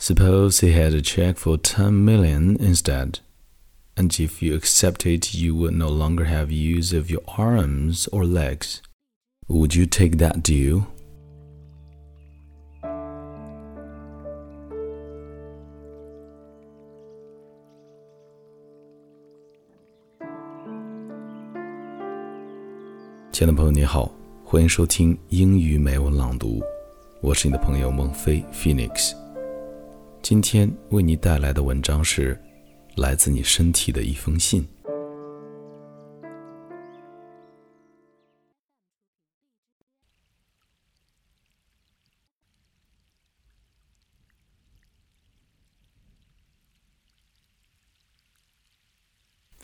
Suppose he had a check for 10 million instead. And if you accept it, you would no longer have use of your arms or legs. Would you take that deal? 亲爱的朋友，你好，欢迎收听英语美文朗读，我是你的朋友孟非 Phoenix。 今天为你带来的文章是来自你身体的一封信。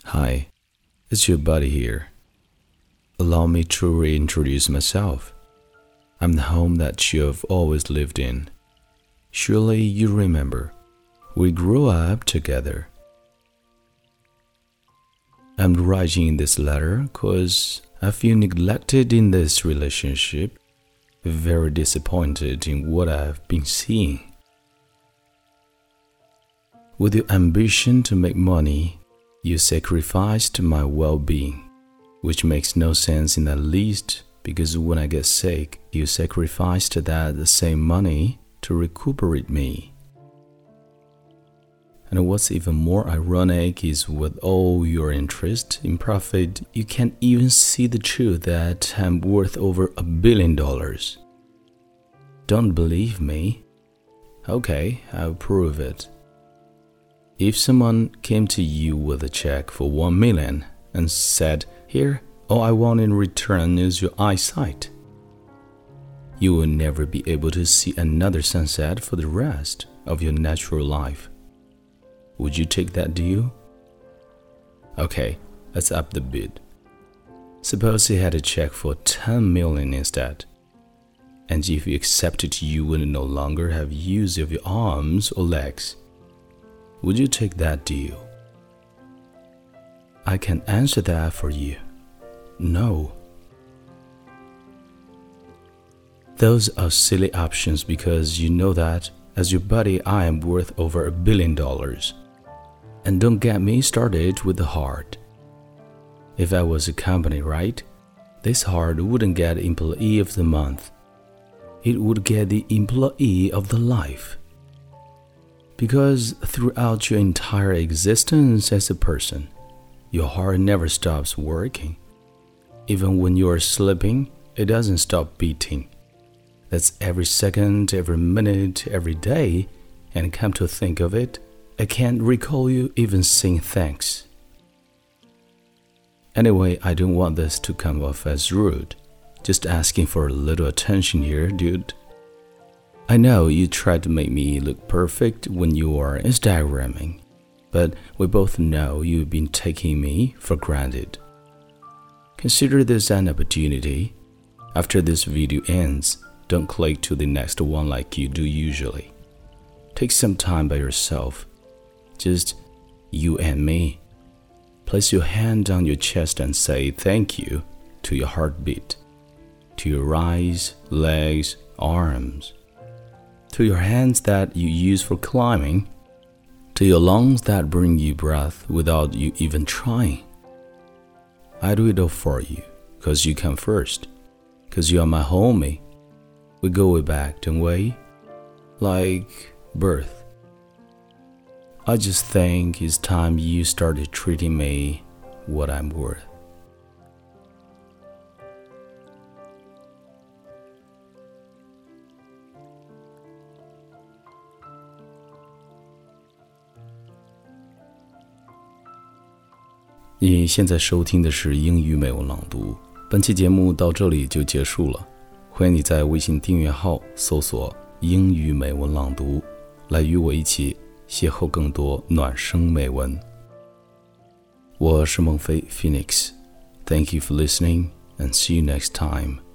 Hi, it's your buddy here. Allow me to reintroduce myself. I'm the home that you have always lived in. Surely you remember, we grew up together. I'm writing this letter because I feel neglected in this relationship, very disappointed in what I've been seeing. With your ambition to make money, you sacrificed my well being which makes no sense in the least because when I get sick, you sacrificed that same money to recuperate me. And what's even more ironic is with all your interest in profit, you can't even see the truth that I'm worth over a billion dollars. Don't believe me? Okay, I'll prove it. If someone came to you with a check for one million and said, here, all I want in return is your eyesight. You will never be able to see another sunset for the rest of your natural life. Would you take that deal? Okay, let's up the bid. Suppose he had a check for 10 million instead. And if you accepted, you would no longer have use of your arms or legs. Would you take that deal? I can answer that for you. No. Those are silly options because you know that, as your buddy, I am worth over a billion dollars. And don't get me started with the heart. If I was a company, right? This heart wouldn't get Employee of the Month. It would get the Employee of the Life. Because throughout your entire existence as a person, your heart never stops working. Even when you are sleeping, it doesn't stop beating. That's every second, every minute, every day, and come to think of it, I can't recall you even saying thanks. Anyway, I don't want this to come off as rude. Just asking for a little attention here, dude. I know you try to make me look perfect when you are Instagramming but we both know you've been taking me for granted. Consider this an opportunity. After this video ends, don't click to the next one like you do usually. Take some time by yourself, just you and me. Place your hand on your chest and say thank you to your heartbeat, to your eyes, legs, arms, to your hands that you use for climbing to your lungs that bring you breath without you even trying. I do it all for you, cause you come first, cause you are my homie. We go way back, don't we? Like birth. I just think it's time you started treating me what I'm worth. 你现在收听的是英语美文朗读，本期节目到这里就结束了。欢迎你在微信订阅号搜索“英语美文朗读”，来与我一起邂逅更多暖声美文。我是孟非 Phoenix，Thank you for listening and see you next time.